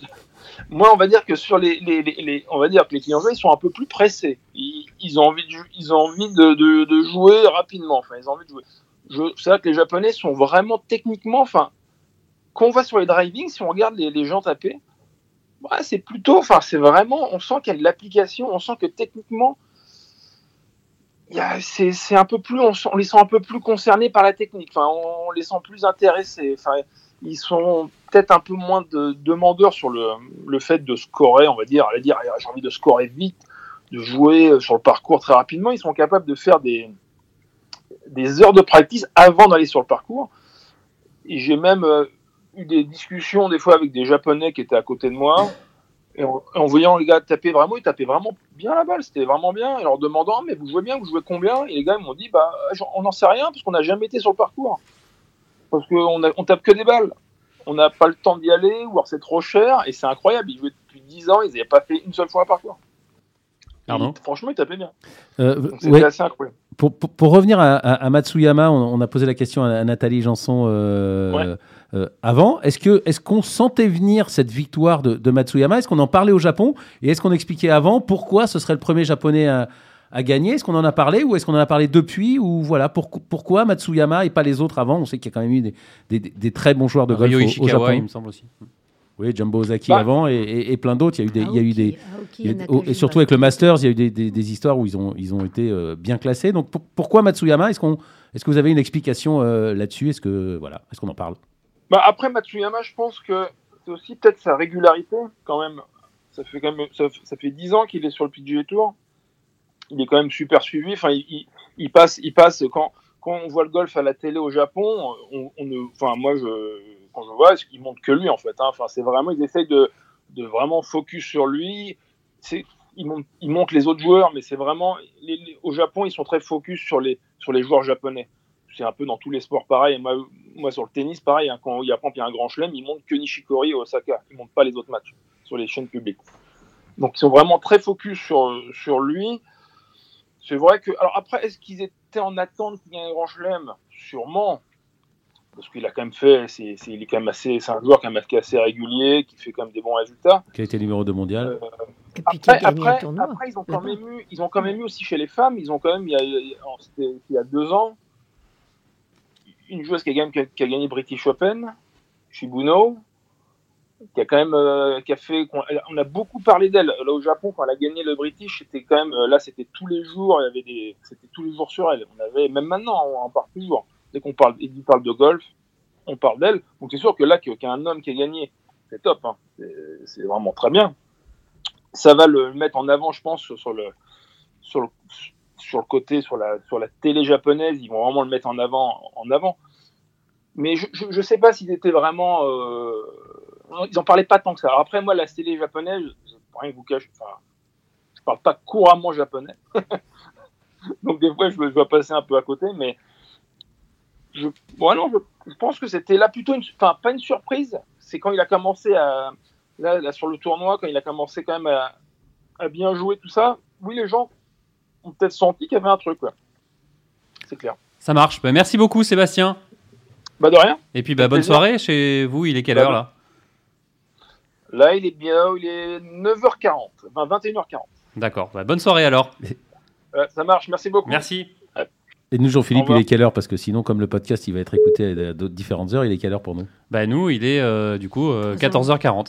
moi, on va dire que sur les, les, les, on va dire que les clients ils sont un peu plus pressés. Ils, ils ont envie de, ils ont envie de, de, jouer rapidement. Enfin, ils ont envie de. Je, c'est vrai que les Japonais sont vraiment techniquement, enfin, quand on va sur les driving, si on regarde les, les gens taper, c'est plutôt, enfin, c'est vraiment, on sent qu'il y a de l'application, on sent que techniquement, c'est, c'est un peu plus, on, on les sent un peu plus concernés par la technique. Enfin, on, les sent plus intéressés. Enfin, ils sont peut-être un peu moins de demandeurs sur le, fait de scorer, on va dire, à dire j'ai envie de scorer vite, de jouer sur le parcours très rapidement. Ils sont capables de faire des, heures de practice avant d'aller sur le parcours. Et j'ai même euh, eu des discussions des fois avec des Japonais qui étaient à côté de moi. Et en, voyant les gars taper vraiment, ils tapaient vraiment bien la balle, c'était vraiment bien. Et leur demandant, mais vous jouez bien, vous jouez combien? Et les gars m'ont dit, bah, on n'en sait rien parce qu'on n'a jamais été sur le parcours. Parce qu'on on tape que des balles. On n'a pas le temps d'y aller, ou alors c'est trop cher. Et c'est incroyable, ils jouaient depuis 10 ans, ils n'avaient pas fait une seule fois un parcours. Pardon franchement, ils tapaient bien. Euh, ouais, assez incroyable. pour, pour- pour revenir à, à- à Matsuyama, on, on a posé la question à, à Nathalie Janson euh, Ouais. euh, avant. Est-ce que est-ce qu'on sentait venir cette victoire de, de Matsuyama? Est-ce qu'on en parlait au Japon? Et est-ce qu'on expliquait avant pourquoi ce serait le premier japonais à, a gagné Est-ce qu'on en a parlé ou est-ce qu'on en a parlé depuis Ou voilà, pourquoi Matsuyama et pas les autres avant? On sait qu'il y a quand même eu des, très bons joueurs de golf au, Japon. il me semble aussi. Oui, Jumbo Ozaki bah. avant et, plein d'autres. Il y a eu des, il y a eu des, et surtout avec le Masters, il y a eu des, histoires où ils ont, ils ont été euh, bien classés. Donc pourquoi Matsuyama? Est-ce qu'on, est-ce que vous avez une explication euh, là-dessus? Est-ce que voilà, est-ce qu'on en parle? Bah Après Matsuyama, je pense que c'est aussi peut-être sa régularité quand même. Ça fait quand même, ça, fait 10 ans qu'il est sur le PGA Tour. Il est quand même super suivi. Enfin, il, passe, il passe quand, quand on voit le golf à la télé au Japon. On, on enfin, moi, quand je vois, ils montrent que lui en fait. Hein. Enfin, c'est vraiment, ils essayent de, de vraiment focus sur lui. Ils montrent les autres joueurs, mais c'est vraiment, au Japon, ils sont très focus sur les, sur les joueurs japonais. C'est un peu dans tous les sports pareil. Moi, moi sur le tennis, pareil, hein, quand il y a, il y a un grand chelem, ils montrent que Nishikori et Osaka. Ils montrent pas les autres matchs sur les chaînes publiques. Donc ils sont vraiment très focus sur, sur lui. C'est vrai que. Alors après, est-ce qu'ils étaient en attente qu'il y ait un grand chelem? Sûrement. Parce qu'il a quand même fait. C'est, il est quand même assez. C'est un joueur quand même assez régulier, qui fait quand même des bons résultats. Qui a été numéro 2 mondial. Euh, et puis après, après, après, ils ont quand même eu. Ils ont quand même eu aussi chez les femmes. Ils ont quand même. Il y a, il y a deux ans. Une joueuse qui a, gagné, qui a gagné British Open, Shibuno, qui a quand même euh, qui a fait on a beaucoup parlé d'elle. Là au Japon quand elle a gagné le British c'était quand même euh, là c'était tous les jours il y avait des c'était tous les jours sur elle. On avait même maintenant on en parle toujours. Dès qu'on parle il parle de golf on parle d'elle. Donc c'est sûr que là qu'il y a un homme qui a gagné c'est top hein. c'est vraiment très bien. Ça va le mettre en avant je pense sur le sur le sur le côté sur la sur la télé japonaise. Ils vont vraiment le mettre en avant en avant. Mais je je, je sais pas s'ils étaient vraiment euh, ils en parlaient pas tant que ça. Alors après, moi, la télé japonaise, je, rien que vous cache, enfin, je parle pas couramment japonais. Donc des fois, je, je dois passer un peu à côté, mais je, bon, non, je, pense que c'était là plutôt une, enfin, pas une surprise. C'est quand il a commencé à, là, sur le tournoi, quand il a commencé quand même à, à bien jouer tout ça. Oui, les gens ont peut-être senti qu'il y avait un truc, C'est clair. Ça marche. Bah, merci beaucoup, Sébastien. Bah de rien. Et puis bah, bonne soirée chez vous. Il est quelle bah, heure là? Là, il est bien, il est 9h40, enfin 21h40. D'accord, bah, bonne soirée alors. ça marche, merci beaucoup. Merci. Et nous, Jean-Philippe, il est quelle heure? Parce que sinon, comme le podcast, il va être écouté à différentes heures, il est quelle heure pour nous? Bah nous, il est euh, du coup 14h40. Euh,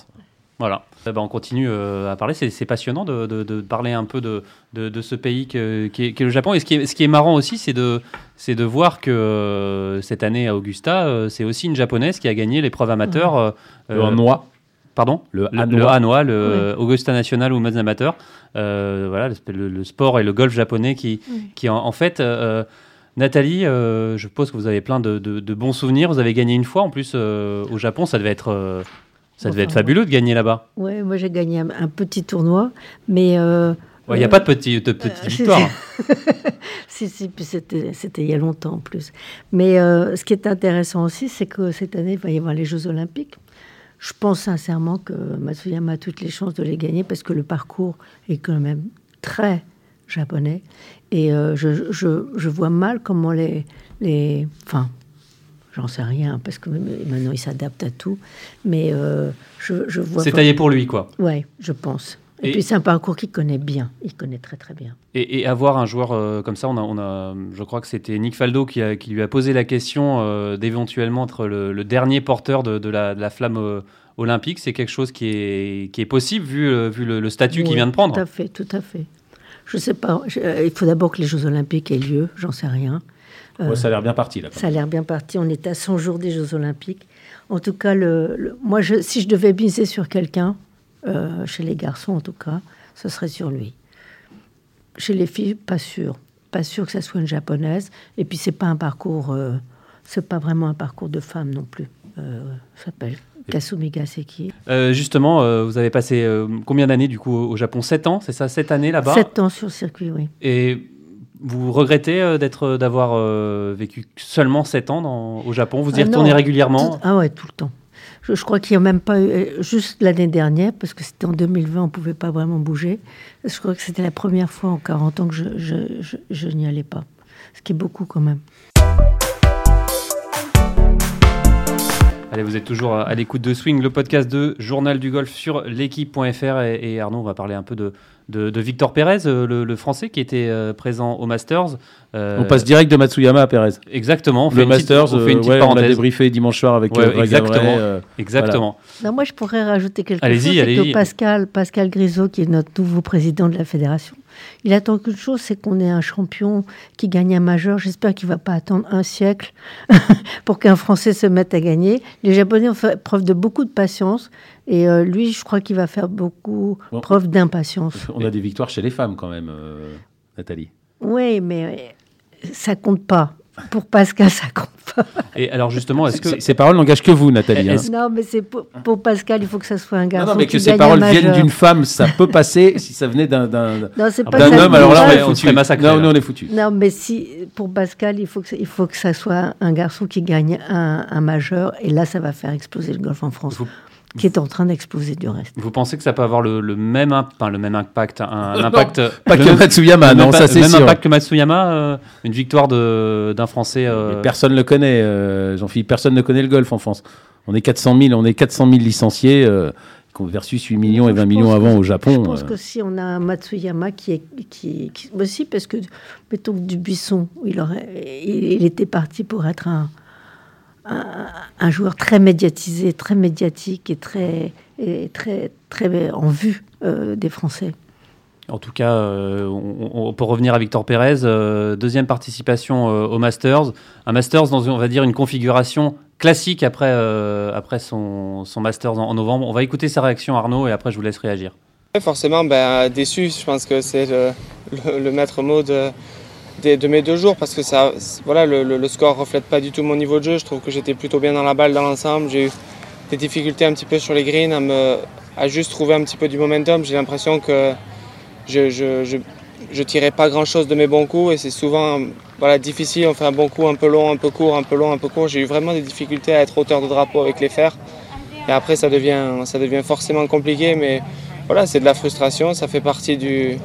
voilà. Ben, on continue euh, à parler. C'est passionnant de, de, parler un peu de, de ce pays qui, est, le Japon. Et ce qui est, ce qui est marrant aussi, c'est de, de voir que cette année à Augusta, c'est aussi une japonaise qui a gagné l'épreuve amateur. Mmh. le noix. Pardon le Hanois, le, Augusta National ou Amateur. Euh, voilà, le, sport et le golf japonais qui, qui en, fait. Euh, euh, Nathalie, je suppose que vous avez plein de, bons souvenirs. Vous avez gagné une fois en plus au Japon. Ça devait être, ça devait être fabuleux de gagner là-bas. Oui, moi j'ai gagné un, petit tournoi, mais. Il n'y a pas de petite de petit victoire. si, si, puis c'était il y a longtemps en plus. Mais ce qui est intéressant aussi, c'est que cette année, il va y avoir les Jeux Olympiques. Je pense sincèrement que Matsuyama a toutes les chances de les gagner parce que le parcours est quand même très japonais. Et euh, je, je, je, vois mal comment les. les enfin, j'en sais rien parce que maintenant il s'adapte à tout. Mais euh, je, je vois. C'est taillé pour lui, quoi. Ouais, je pense. Et, puis c'est un parcours qu'il connaît bien, il connaît très très bien. Et, avoir un joueur euh, comme ça, on a, on a, je crois que c'était Nick Faldo qui, a, qui, lui a posé la question euh, d'éventuellement être le, dernier porteur de, la, de la, flamme euh, olympique. C'est quelque chose qui est, qui est possible vu, vu le, statut qu'il vient de prendre. Tout à fait, tout à fait. Je sais pas, il faut d'abord que les Jeux olympiques aient lieu, j'en sais rien. ça a l'air bien parti là. Ça a l'air bien parti, on est à 100 jours des Jeux olympiques. En tout cas, le, moi, je, si je devais miser sur quelqu'un, euh, chez les garçons en tout cas, ce serait sur lui. Chez les filles, pas sûr. Pas sûr que ça soit une japonaise. Et puis c'est pas un parcours, euh, c'est pas vraiment un parcours de femme non plus. Euh, ça s'appelle Kasumi Gaseki. justement, vous avez passé combien d'années du coup au Japon? 7 ans, c'est ça? 7 années là-bas? 7 ans sur le circuit, oui. Et vous regrettez d'être, d'avoir vécu seulement 7 ans au Japon? Vous y ah retournez régulièrement? Ah ouais, tout le temps. Je, crois qu'il n'y a même pas eu, euh, juste l'année dernière, parce que c'était en 2020, on ne pouvait pas vraiment bouger. Je crois que c'était la première fois en 40 ans que je, je, je, n'y allais pas. Ce qui est beaucoup quand même. Allez, vous êtes toujours à l'écoute de Swing, le podcast de Journal du Golf sur l'équipe.fr. Et, et, Arnaud, on va parler un peu de, de, Victor Pérez, euh, le, Français qui était euh, présent au Masters. Euh, on passe direct de Matsuyama à Pérez. Exactement. On le Masters, on, fait une petite on a débriefé dimanche soir avec ouais, Exactement. exactement. moi, je pourrais rajouter quelque chose. Allez-y, Pascal, Pascal Grisot, qui est notre nouveau président de la fédération, il attend qu'une chose, c'est qu'on ait un champion qui gagne un majeur. J'espère qu'il ne va pas attendre un siècle pour qu'un Français se mette à gagner. Les Japonais ont fait preuve de beaucoup de patience. Et euh, lui, je crois qu'il va faire beaucoup preuve d'impatience. On a des victoires chez les femmes quand même, euh, Nathalie. Oui, mais ça compte pas. Pour Pascal, ça compte pas. Et alors justement, est-ce que ces paroles n'engagent que vous, Nathalie hein Non, mais c'est pour, Pascal, il faut que ça soit un garçon. Non, mais que ces paroles viennent d'une femme, ça peut passer. si ça venait d'un d'un homme, alors là, on, serait massacré. Non, on est foutu. Non, mais si pour Pascal, il faut que il faut que ça soit un garçon qui gagne un, un majeur, et là, ça va faire exploser le golf en France qui est en train d'exploser du reste. Vous pensez que ça peut avoir le, même, enfin, le même impact, un, impact pas que Matsuyama, non, ça c'est sûr. Même impact que Matsuyama, euh, une victoire d'un Français. Euh... Personne ne le connaît, euh, Jean-Philippe. Personne ne connaît le golf en France. On est 400 000, on est 400 000 licenciés. Euh, versus 8 millions et 20 millions avant au Japon. Je pense que si on a un Matsuyama qui est. Qui, aussi, parce que, mettons que Dubuisson, il, aurait, il était parti pour être un, un, joueur très médiatisé, très médiatique et très, et très, très en vue euh, des Français. En tout cas, euh, on, pour revenir à Victor Pérez, euh, deuxième participation au Masters. Un Masters dans, on va dire, une configuration classique après, après son, son Masters en, novembre. On va écouter sa réaction, Arnaud, et après je vous laisse réagir. Forcément, ben, déçu, je pense que c'est le, le, maître mot de, de, mes deux jours parce que ça, voilà, le, le, score reflète pas du tout mon niveau de jeu. Je trouve que j'étais plutôt bien dans la balle dans l'ensemble. J'ai eu des difficultés un petit peu sur les greens à, juste trouver un petit peu du momentum. J'ai l'impression que je, je, je, je, tirais pas grand chose de mes bons coups et c'est souvent voilà, difficile. On fait un bon coup un peu long, un peu court, un peu long, un peu court. J'ai eu vraiment des difficultés à être hauteur de drapeau avec les fers. Et après, ça devient, ça devient forcément compliqué, mais voilà, c'est de la frustration. Ça fait partie du,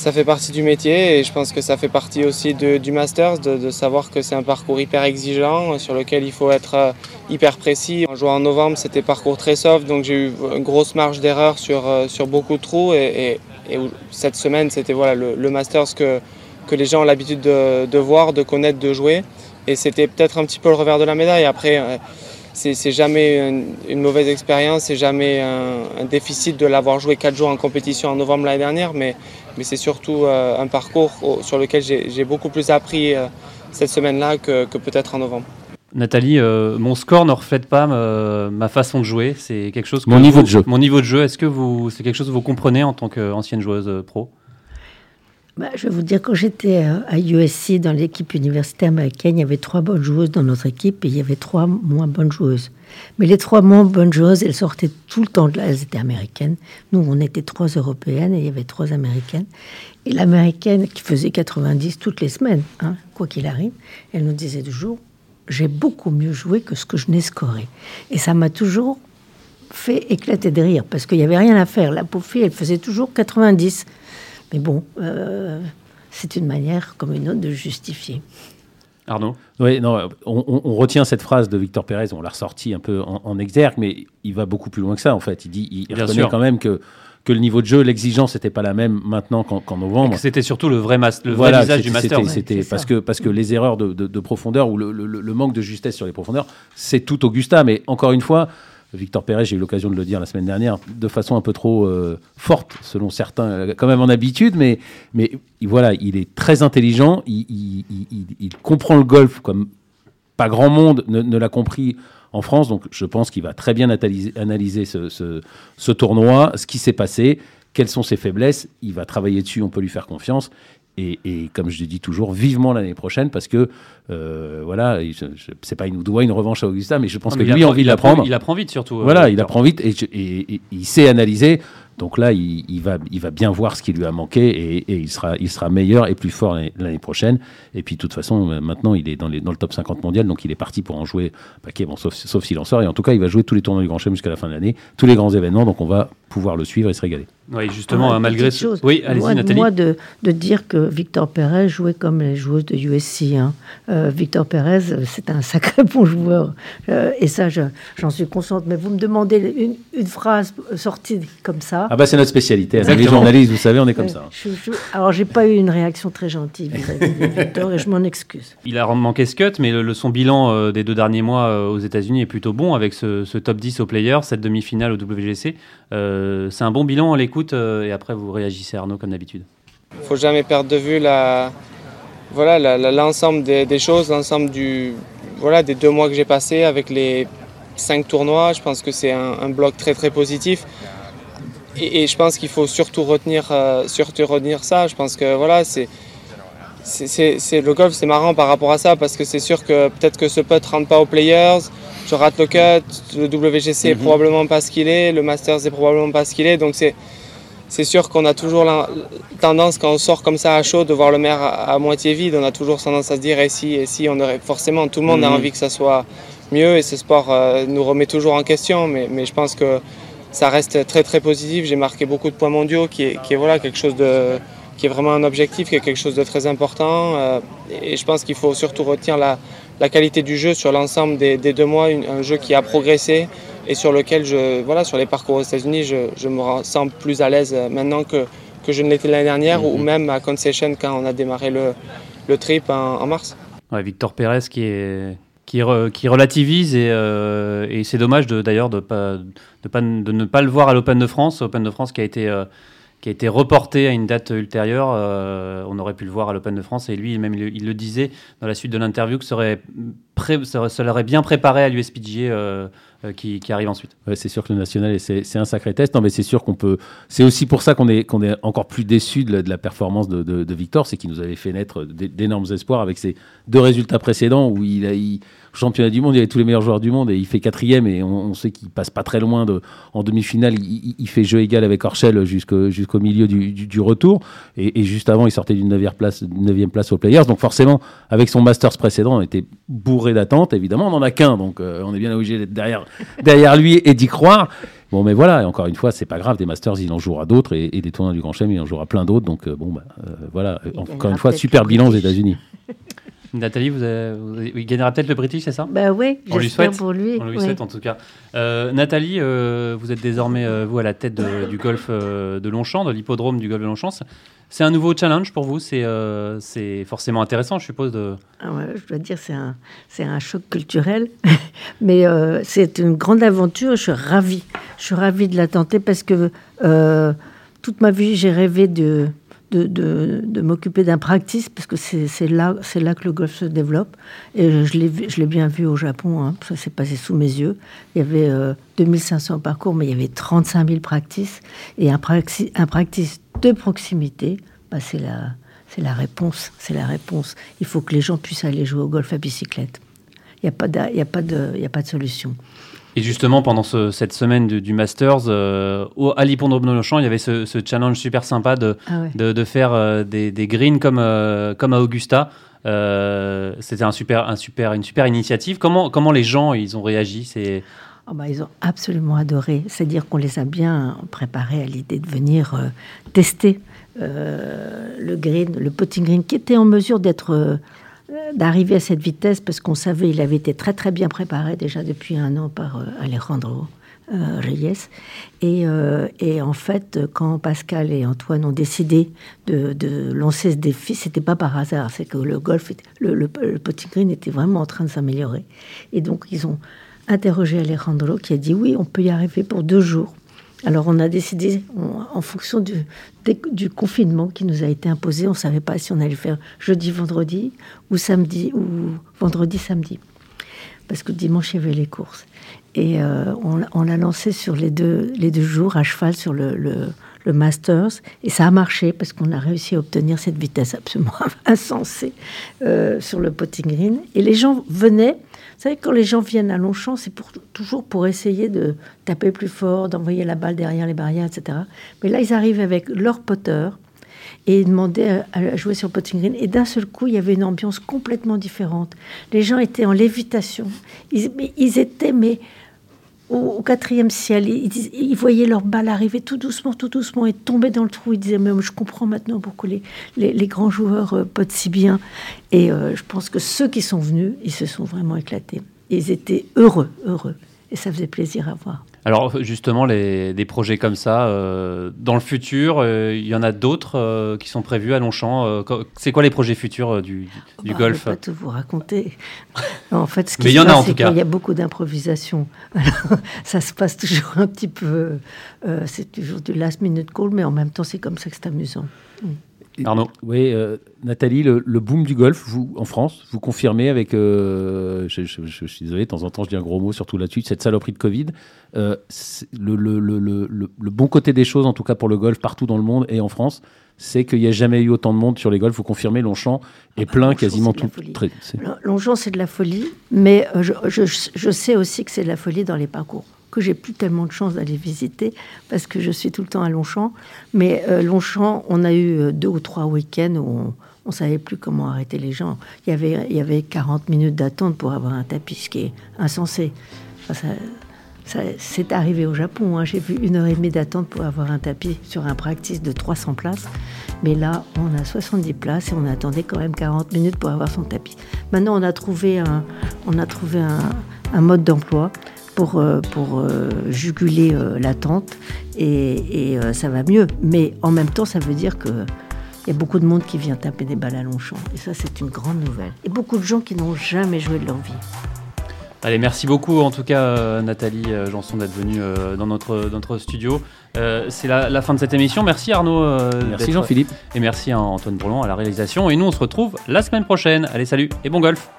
ça fait partie du métier et je pense que ça fait partie aussi du Masters, de, savoir que c'est un parcours hyper exigeant sur lequel il faut être euh, hyper précis. En jouant en novembre, c'était parcours très soft, donc j'ai eu une grosse marge d'erreur sur, euh, sur beaucoup de trous et, cette semaine, c'était voilà, le, Masters que, que les gens ont l'habitude de, voir, de connaître, de jouer. Et c'était peut-être un petit peu le revers de la médaille. Après, euh, c'est jamais une, mauvaise expérience, c'est jamais un, déficit de l'avoir joué 4 jours en compétition en novembre l'année dernière, mais mais c'est surtout euh, un parcours sur lequel j'ai beaucoup plus appris euh, cette semaine-là que, peut-être en novembre. Nathalie, euh, mon score ne reflète pas ma façon de jouer. C'est quelque chose. mon niveau de jeu. Mon niveau de jeu. Est-ce que vous, c'est quelque chose que vous comprenez en tant qu'ancienne joueuse pro? Bah, je vais vous dire, quand j'étais à USC dans l'équipe universitaire américaine, il y avait trois bonnes joueuses dans notre équipe et il y avait trois moins bonnes joueuses. Mais les trois moins bonnes joueuses, elles sortaient tout le temps de là, elles étaient américaines. Nous, on était trois européennes et il y avait trois américaines. Et l'américaine qui faisait 90 toutes les semaines, hein, quoi qu'il arrive, elle nous disait toujours J'ai beaucoup mieux joué que ce que je n'ai scoré. Et ça m'a toujours fait éclater de rire parce qu'il n'y avait rien à faire. La pauvre fille, elle faisait toujours 90. Mais bon, euh, c'est une manière comme une autre de justifier. Arnaud? Oui, non, on, retient cette phrase de Victor Pérez, on l'a ressorti un peu en, exergue, mais il va beaucoup plus loin que ça, en fait. Il dit, il reconnaît quand même que que le niveau de jeu, l'exigence n'était pas la même maintenant qu'en novembre. C'était surtout le vrai, le vrai visage du master. C'était parce que, parce que les erreurs de, profondeur ou le, le, manque de justesse sur les profondeurs, c'est tout Augusta. Mais encore une fois, Victor Pérez, j'ai eu l'occasion de le dire la semaine dernière, de façon un peu trop euh, forte, selon certains, euh, quand même en habitude, mais, mais voilà, il est très intelligent, il, comprend le golf comme pas grand monde ne, l'a compris en France, donc je pense qu'il va très bien analyser, analyser ce, ce tournoi, ce qui s'est passé, quelles sont ses faiblesses, il va travailler dessus, on peut lui faire confiance, et, comme je le dis toujours, vivement l'année prochaine parce que euh, voilà, sais pas, il nous doit une revanche à Augusta, mais je pense que lui a envie de la prendre. Il apprend vite surtout. Euh, voilà, il apprend vite et, il sait analyser. Donc là, il, va, il va bien voir ce qui lui a manqué et, il, sera, il sera meilleur et plus fort l'année prochaine. Et puis, de toute façon, euh, maintenant, il est dans, les, dans le top 50 mondial, donc il est parti pour en jouer paquet, bon, sauf, sauf s'il en sort. Et en tout cas, il va jouer tous les tournois du Grand Chelem jusqu'à la fin de l'année, tous les grands événements, donc on va pouvoir le suivre et se régaler. Oui, justement, malgré ce. Oui, allez-y, Nathalie. Moi, de, de, dire que Victor Pérez jouait comme les joueuses de USC. Hein. Euh, Victor Pérez, c'est un sacré bon joueur. Euh, et ça, j'en suis consciente. Mais vous me demandez une, une, phrase sortie comme ça. Ah, bah, c'est notre spécialité. Les journalistes, vous savez, on est comme ça. Je, je, alors, j'ai pas eu une réaction très gentille vis-à-vis de Victor et je m'en excuse. Il a manqué ce cut, mais le, son bilan euh, des deux derniers mois aux États-Unis est plutôt bon avec ce, ce top 10 aux players, cette demi-finale au WGC. c'est un bon bilan à l'écoute euh, et après vous réagissez Arnaud comme d'habitude. Il faut jamais perdre de vue la, voilà, l'ensemble des, choses, l'ensemble du, voilà, des deux mois que j'ai passé avec les cinq tournois. Je pense que c'est un, bloc très très positif. Et, je pense qu'il faut surtout retenir, euh, surtout retenir ça. Je pense que voilà, c'est, c'est, le golf, c'est marrant par rapport à ça parce que c'est sûr que peut-être que ce putt rentre pas aux players, je rate le cut, le WGC est mhm. probablement pas ce qu'il est, le Masters est probablement pas ce qu'il est. Donc c'est, c'est sûr qu'on a toujours la tendance, quand on sort comme ça à chaud, de voir le maire à, moitié vide. On a toujours tendance à se dire, et si, et si, on aurait forcément, tout le monde a mhm. envie que ça soit mieux et ce sport euh, nous remet toujours en question. Mais, mais, je pense que ça reste très très positif. J'ai marqué beaucoup de points mondiaux, qui est, qui est, voilà, quelque chose de, qui est vraiment un objectif, qui est quelque chose de très important. Euh, et je pense qu'il faut surtout retenir la, la, qualité du jeu sur l'ensemble des, des, deux mois, un jeu qui a progressé et sur lequel, je, voilà, sur les parcours aux États-Unis, je, je, me sens plus à l'aise maintenant que, que je ne l'étais l'année dernière ou mhm. même à Concession quand on a démarré le, le trip en, mars. Ouais, Victor Pérez qui est, qui, qui, relativise et, euh, et c'est dommage d'ailleurs de, pas, de, pas, de, ne pas le voir à l'Open de France. Open de France qui a été euh, qui a été reporté à une date ultérieure. Euh, on aurait pu le voir à l'Open de France et lui, même, il, le disait dans la suite de l'interview que ça, aurait ça, l'aurait bien préparé à euh, euh, qui, qui, arrive ensuite. Ouais, c'est sûr que le national, c'est un sacré test. Non, mais c'est sûr qu'on peut. C'est aussi pour ça qu'on est, qu'on est encore plus déçu de, la, performance de, de, Victor, c'est qu'il nous avait fait naître d'énormes espoirs avec ses deux résultats précédents où il a. Il, championnat du monde, il y avait tous les meilleurs joueurs du monde et il fait quatrième et on, sait qu'il passe pas très loin de, en demi-finale. Il, fait jeu égal avec Orchel jusqu'au milieu du, retour et, juste avant, il sortait d'une neuvième place, place aux Players. Donc forcément, avec son Masters précédent, on était bourré d'attentes. Évidemment, on n'en a qu'un, donc euh, on est bien obligé d'être derrière, derrière lui et d'y croire. Bon, mais voilà, encore une fois, c'est pas grave. Des Masters, il en jouera d'autres et, des tournois du Grand Chelem, il en jouera plein d'autres. Donc, euh, bon, bah, euh, voilà, encore une fois, super bilan aux États-Unis. Nathalie, vous, il gagnera peut-être le British, c'est ça? Bah oui, on lui souhaite. pour lui. On lui souhaite en tout cas. Euh, Nathalie, euh, vous êtes désormais euh, vous à la tête du golf de Longchamp, de l'hippodrome du golf de Longchamp. C'est un nouveau challenge pour vous? C'est c'est forcément intéressant, je suppose. De... Ah ouais, je dois dire, c'est un c'est un choc culturel, mais c'est une grande aventure. Je suis ravie. Je suis ravie de la tenter parce que toute ma vie, j'ai rêvé de de, de, m'occuper d'un practice, parce que c'est là, là que le golf se développe. Et je l'ai bien vu au Japon, hein, ça s'est passé sous mes yeux. Il y avait 2500 euh, parcours, mais il y avait 35 000 practices. Et un, practice, un practice de proximité, bah, c'est la, la réponse. C'est la réponse. Il faut que les gens puissent aller jouer au golf à bicyclette. Il n'y a, a, de, a pas de solution. Et justement, pendant cette semaine du, Masters, euh, au, à l'hippodrome de Longchamp, il y avait ce, challenge super sympa de, ah de, faire euh, des, greens comme, euh, comme à Augusta. C'était un super, un super, une super initiative. Comment, comment les gens ils ont réagi? C'est oh bah, Ils ont absolument adoré. C'est-à-dire qu'on les a bien préparés à l'idée de venir tester le green, le potting green, qui était en mesure d'être d'arriver à cette vitesse parce qu'on savait il avait été très très bien préparé déjà depuis un an par euh, Alejandro euh, Reyes. Et, euh, et, en fait, quand Pascal et Antoine ont décidé de, de lancer ce défi, c'était pas par hasard, c'est que le golf, le, le, green était vraiment en train de s'améliorer. Et donc ils ont interrogé Alejandro qui a dit oui, on peut y arriver pour deux jours. Alors on a décidé, en fonction du, confinement qui nous a été imposé, on ne savait pas si on allait faire jeudi, vendredi ou samedi ou vendredi, samedi. Parce que dimanche, il y avait les courses. Et euh, on, l'a lancé sur les deux, les deux jours à cheval sur le, Masters. Et ça a marché parce qu'on a réussi à obtenir cette vitesse absolument insensée euh, sur le potting green. Et les gens venaient savez, quand les gens viennent à Longchamp, c'est pour, toujours pour essayer de taper plus fort, d'envoyer la balle derrière les barrières, etc. Mais là, ils arrivent avec leur potter et demandaient à, jouer sur potting green. Et d'un seul coup, il y avait une ambiance complètement différente. Les gens étaient en lévitation. Ils, ils étaient, mais au, quatrième ciel. Ils, voyaient leur balle arriver tout doucement, tout doucement et tomber dans le trou. Ils disaient, mais je comprends maintenant pourquoi les, les, grands joueurs euh, potent si bien. Et euh, je pense que ceux qui sont venus, ils se sont vraiment éclatés. Ils étaient heureux, heureux. Et ça faisait plaisir à voir. Alors justement, les, des projets comme ça, euh, dans le futur, euh, il y en a d'autres euh, qui sont prévus à Longchamp. c'est quoi les projets futurs du, du bah, golf Je ne vais pas tout vous raconter. en fait, ce qui Mais il y en a en tout cas. Il y a beaucoup d'improvisation. ça se passe toujours un petit peu. c'est toujours du last minute call, mais en même temps, c'est comme ça que c'est amusant. Mm. Arnaud. Oui, euh, Nathalie, le, boom du golf, vous, en France, vous confirmez avec, euh, je, suis désolé, de temps en temps je dis un gros mot, surtout là-dessus, cette saloperie de Covid. Euh, le, le, bon côté des choses, en tout cas pour le golf, partout dans le monde et en France, c'est qu'il n'y a jamais eu autant de monde sur les golfs. Vous confirmez, Longchamp est ah, plein quasiment tout. Très, Longchamp, c'est de la folie, mais je sais aussi que c'est de la folie dans les parcours que j'ai plus tellement de chance d'aller visiter parce que je suis tout le temps à Longchamp. Mais euh, Longchamp, on a eu euh, deux ou trois week-ends où on ne savait plus comment arrêter les gens. Il y avait, il y avait 40 minutes d'attente pour avoir un tapis, ce qui est insensé. ça, c'est arrivé au Japon. Hein. J'ai vu une heure et demie d'attente pour avoir un tapis sur un practice de 300 places. Mais là, on a 70 places et on attendait quand même 40 minutes pour avoir son tapis. Maintenant, on a trouvé un, on a trouvé un, un mode d'emploi pour, euh, pour euh, juguler euh, l'attente et, et ça va mieux. Mais en même temps, ça veut dire que il y a beaucoup de monde qui vient taper des balles à Longchamp. Et ça, c'est une grande nouvelle. Et beaucoup de gens qui n'ont jamais joué de leur vie. Allez, merci beaucoup en tout cas Nathalie Janson d'être venue dans notre, notre studio. c'est la, fin de cette émission. Merci Arnaud. merci Jean-Philippe. Et merci à Antoine Bourlon à la réalisation. Et nous, on se retrouve la semaine prochaine. Allez, salut et bon golf.